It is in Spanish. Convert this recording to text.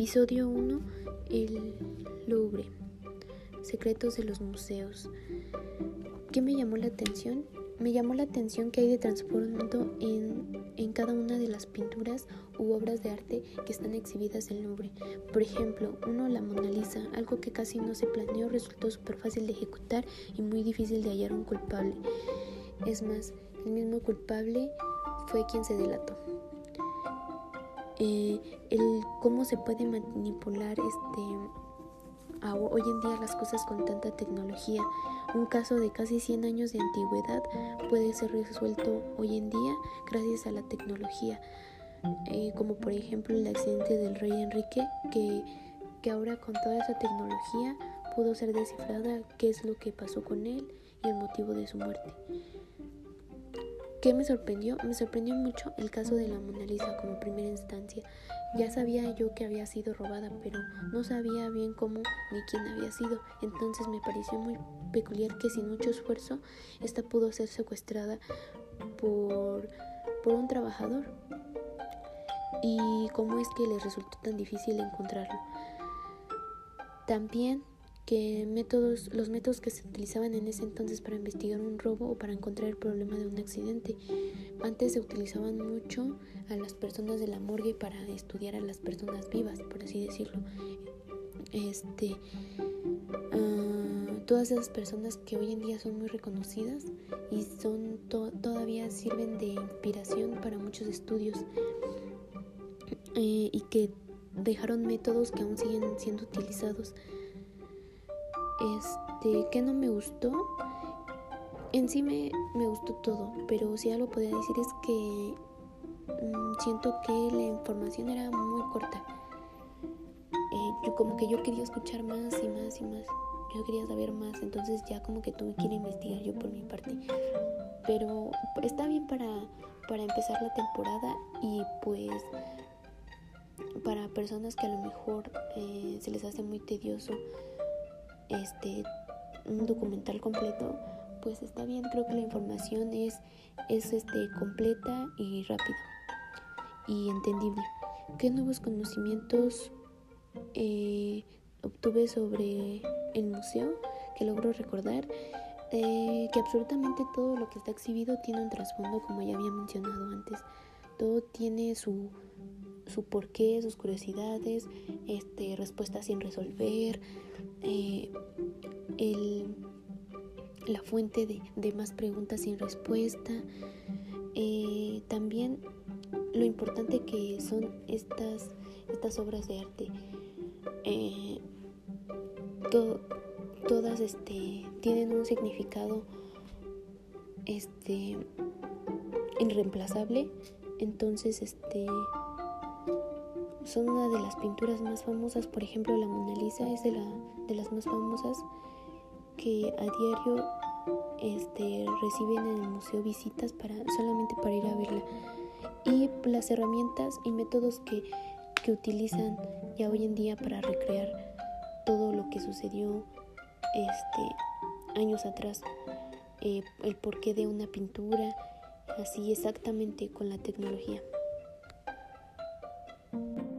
Episodio 1. El Louvre. Secretos de los museos. ¿Qué me llamó la atención? Me llamó la atención que hay de trasfondo en, en cada una de las pinturas u obras de arte que están exhibidas en el Louvre. Por ejemplo, uno, la Mona Lisa, algo que casi no se planeó, resultó súper fácil de ejecutar y muy difícil de hallar un culpable. Es más, el mismo culpable fue quien se delató. Eh, el cómo se puede manipular este hoy en día las cosas con tanta tecnología. Un caso de casi 100 años de antigüedad puede ser resuelto hoy en día gracias a la tecnología, eh, como por ejemplo el accidente del rey Enrique, que, que ahora con toda esa tecnología pudo ser descifrada qué es lo que pasó con él y el motivo de su muerte. ¿Qué me sorprendió? Me sorprendió mucho el caso de la Mona Lisa como primera instancia. Ya sabía yo que había sido robada, pero no sabía bien cómo ni quién había sido. Entonces me pareció muy peculiar que sin mucho esfuerzo esta pudo ser secuestrada por, por un trabajador. ¿Y cómo es que les resultó tan difícil encontrarlo? También que métodos, los métodos que se utilizaban en ese entonces para investigar un robo o para encontrar el problema de un accidente. Antes se utilizaban mucho a las personas de la morgue para estudiar a las personas vivas, por así decirlo. Este, uh, todas esas personas que hoy en día son muy reconocidas y son todavía sirven de inspiración para muchos estudios eh, y que dejaron métodos que aún siguen siendo utilizados. Este, que no me gustó. En sí me, me gustó todo, pero si algo podría decir es que mm, siento que la información era muy corta. Eh, yo como que yo quería escuchar más y más y más. Yo quería saber más, entonces ya como que tuve que ir a investigar yo por mi parte. Pero está bien para, para empezar la temporada y pues para personas que a lo mejor eh, se les hace muy tedioso este un documental completo, pues está bien, creo que la información es, es este, completa y rápida y entendible. ¿Qué nuevos conocimientos eh, obtuve sobre el museo? Que logro recordar eh, que absolutamente todo lo que está exhibido tiene un trasfondo, como ya había mencionado antes. Todo tiene su, su porqué, sus curiosidades, este, respuestas sin resolver, eh, la fuente de, más preguntas sin respuesta. Eh, también lo importante que son estas, estas obras de arte. Eh, todas este, tienen un significado este, irreemplazable. Entonces, este son una de las pinturas más famosas, por ejemplo la Mona Lisa es de, la, de las más famosas que a diario este, reciben en el museo visitas para, solamente para ir a verla. Y las herramientas y métodos que, que utilizan ya hoy en día para recrear todo lo que sucedió este, años atrás, eh, el porqué de una pintura, así exactamente con la tecnología. thank you